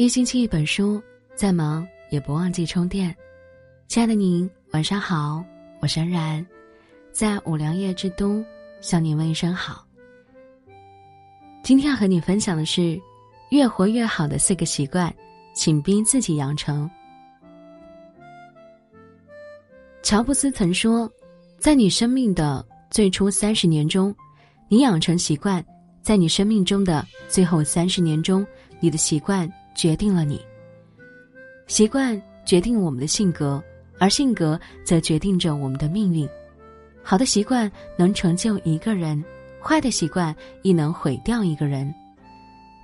一星期一本书，再忙也不忘记充电。亲爱的您，晚上好，我是安然，在五粮液之都向您问一声好。今天要和你分享的是，越活越好的四个习惯，请逼自己养成。乔布斯曾说，在你生命的最初三十年中，你养成习惯；在你生命中的最后三十年中，你的习惯。决定了你。习惯决定我们的性格，而性格则决定着我们的命运。好的习惯能成就一个人，坏的习惯亦能毁掉一个人。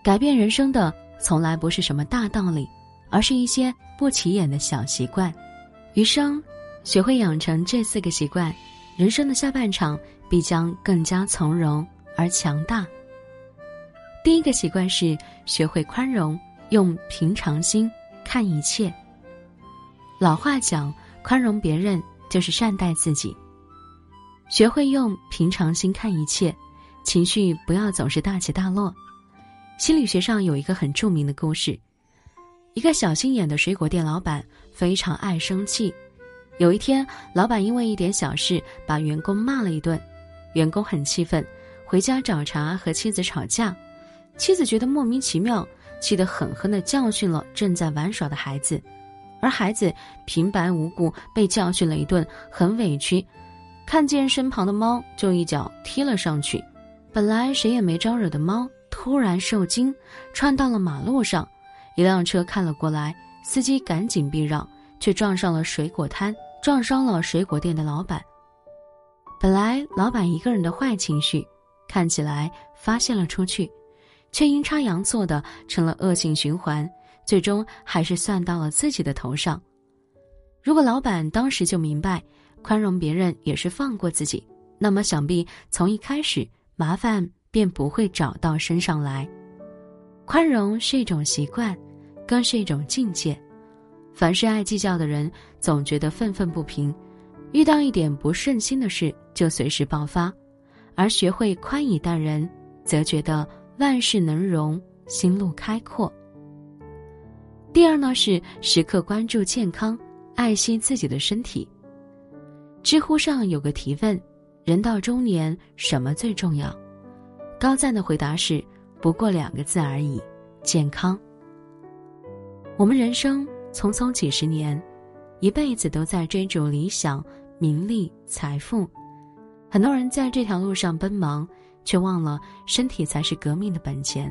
改变人生的从来不是什么大道理，而是一些不起眼的小习惯。余生，学会养成这四个习惯，人生的下半场必将更加从容而强大。第一个习惯是学会宽容。用平常心看一切。老话讲，宽容别人就是善待自己。学会用平常心看一切，情绪不要总是大起大落。心理学上有一个很著名的故事：一个小心眼的水果店老板非常爱生气。有一天，老板因为一点小事把员工骂了一顿，员工很气愤，回家找茬和妻子吵架。妻子觉得莫名其妙。气得狠狠地教训了正在玩耍的孩子，而孩子平白无故被教训了一顿，很委屈。看见身旁的猫，就一脚踢了上去。本来谁也没招惹的猫，突然受惊，窜到了马路上。一辆车看了过来，司机赶紧避让，却撞上了水果摊，撞伤了水果店的老板。本来老板一个人的坏情绪，看起来发泄了出去。却阴差阳错的成了恶性循环，最终还是算到了自己的头上。如果老板当时就明白，宽容别人也是放过自己，那么想必从一开始麻烦便不会找到身上来。宽容是一种习惯，更是一种境界。凡是爱计较的人，总觉得愤愤不平，遇到一点不顺心的事就随时爆发；而学会宽以待人，则觉得。万事能容，心路开阔。第二呢是时刻关注健康，爱惜自己的身体。知乎上有个提问：人到中年什么最重要？高赞的回答是：不过两个字而已，健康。我们人生匆匆几十年，一辈子都在追逐理想、名利、财富，很多人在这条路上奔忙。却忘了身体才是革命的本钱。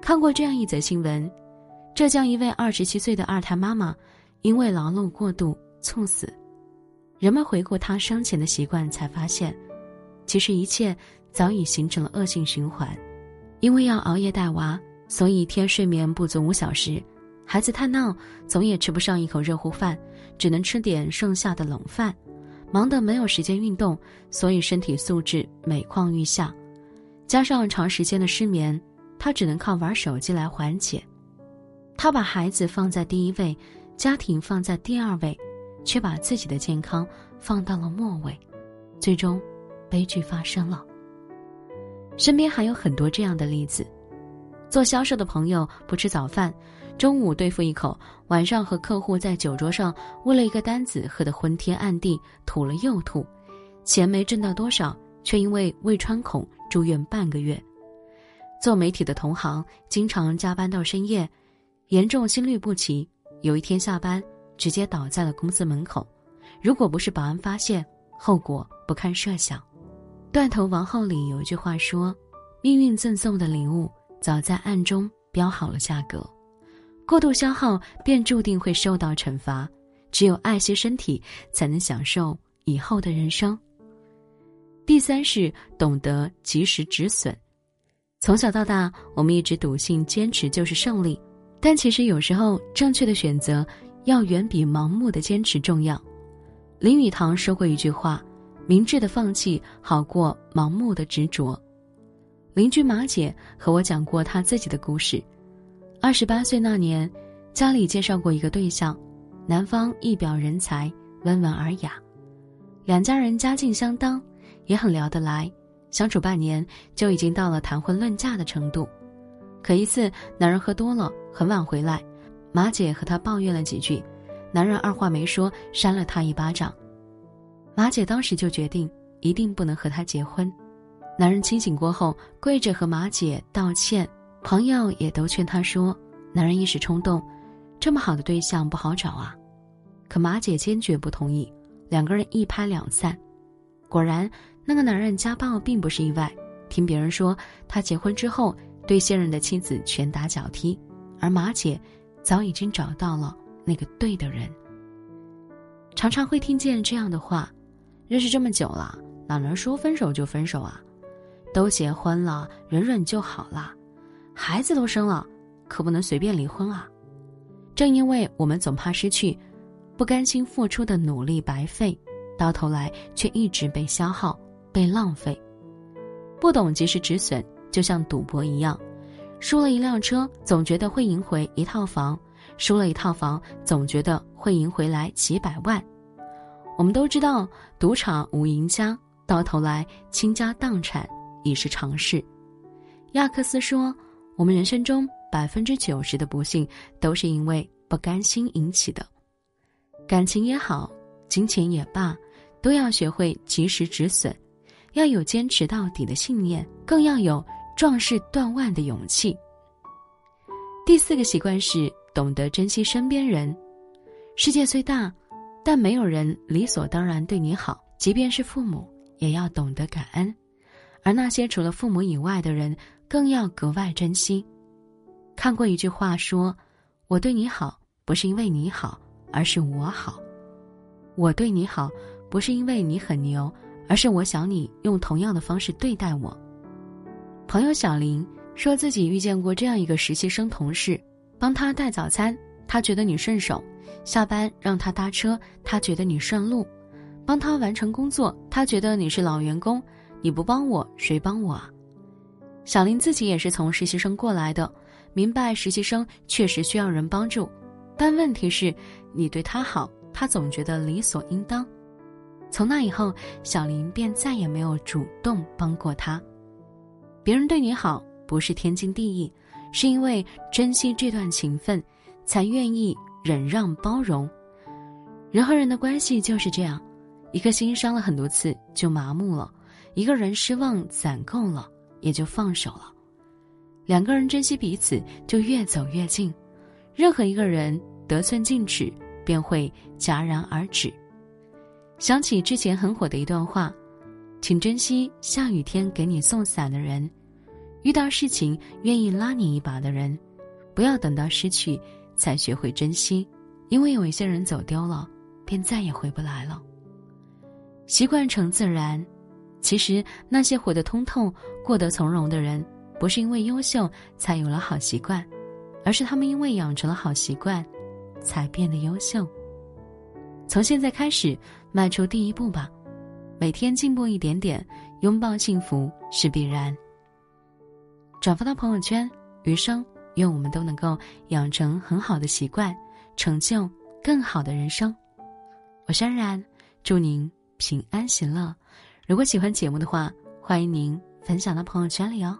看过这样一则新闻：浙江一位二十七岁的二胎妈妈，因为劳碌过度猝死。人们回顾她生前的习惯，才发现，其实一切早已形成了恶性循环。因为要熬夜带娃，所以一天睡眠不足五小时；孩子太闹，总也吃不上一口热乎饭，只能吃点剩下的冷饭。忙得没有时间运动，所以身体素质每况愈下，加上长时间的失眠，他只能靠玩手机来缓解。他把孩子放在第一位，家庭放在第二位，却把自己的健康放到了末位，最终，悲剧发生了。身边还有很多这样的例子：做销售的朋友不吃早饭。中午对付一口，晚上和客户在酒桌上为了一个单子喝得昏天暗地，吐了又吐，钱没挣到多少，却因为胃穿孔住院半个月。做媒体的同行经常加班到深夜，严重心律不齐，有一天下班直接倒在了公司门口，如果不是保安发现，后果不堪设想。断头王后里有一句话说：“命运赠送的礼物，早在暗中标好了价格。”过度消耗便注定会受到惩罚，只有爱惜身体，才能享受以后的人生。第三是懂得及时止损。从小到大，我们一直笃信坚持就是胜利，但其实有时候正确的选择要远比盲目的坚持重要。林语堂说过一句话：“明智的放弃好过盲目的执着。”邻居马姐和我讲过她自己的故事。二十八岁那年，家里介绍过一个对象，男方一表人才，温文尔雅，两家人家境相当，也很聊得来，相处半年就已经到了谈婚论嫁的程度。可一次，男人喝多了，很晚回来，马姐和他抱怨了几句，男人二话没说，扇了他一巴掌。马姐当时就决定一定不能和他结婚。男人清醒过后，跪着和马姐道歉，朋友也都劝他说：“男人一时冲动，这么好的对象不好找啊。”可马姐坚决不同意，两个人一拍两散。果然，那个男人家暴并不是意外，听别人说他结婚之后。对现任的妻子拳打脚踢，而马姐早已经找到了那个对的人。常常会听见这样的话：“认识这么久了，哪能说分手就分手啊？都结婚了，忍忍就好了。孩子都生了，可不能随便离婚啊！”正因为我们总怕失去，不甘心付出的努力白费，到头来却一直被消耗、被浪费，不懂及时止损。就像赌博一样，输了一辆车，总觉得会赢回一套房；输了一套房，总觉得会赢回来几百万。我们都知道，赌场无赢家，到头来倾家荡产已是常事。亚克斯说：“我们人生中百分之九十的不幸，都是因为不甘心引起的。感情也好，金钱也罢，都要学会及时止损，要有坚持到底的信念，更要有。”壮士断腕的勇气。第四个习惯是懂得珍惜身边人。世界虽大，但没有人理所当然对你好，即便是父母，也要懂得感恩。而那些除了父母以外的人，更要格外珍惜。看过一句话说：“我对你好，不是因为你好，而是我好。我对你好，不是因为你很牛，而是我想你用同样的方式对待我。”朋友小林说自己遇见过这样一个实习生同事，帮他带早餐，他觉得你顺手；下班让他搭车，他觉得你顺路；帮他完成工作，他觉得你是老员工。你不帮我，谁帮我啊？小林自己也是从实习生过来的，明白实习生确实需要人帮助，但问题是，你对他好，他总觉得理所应当。从那以后，小林便再也没有主动帮过他。别人对你好不是天经地义，是因为珍惜这段情分，才愿意忍让包容。人和人的关系就是这样，一颗心伤了很多次就麻木了，一个人失望攒够了也就放手了。两个人珍惜彼此，就越走越近。任何一个人得寸进尺，便会戛然而止。想起之前很火的一段话。请珍惜下雨天给你送伞的人，遇到事情愿意拉你一把的人，不要等到失去才学会珍惜，因为有一些人走丢了，便再也回不来了。习惯成自然，其实那些活得通透、过得从容的人，不是因为优秀才有了好习惯，而是他们因为养成了好习惯，才变得优秀。从现在开始，迈出第一步吧。每天进步一点点，拥抱幸福是必然。转发到朋友圈，余生愿我们都能够养成很好的习惯，成就更好的人生。我是安然，祝您平安喜乐。如果喜欢节目的话，欢迎您分享到朋友圈里哦。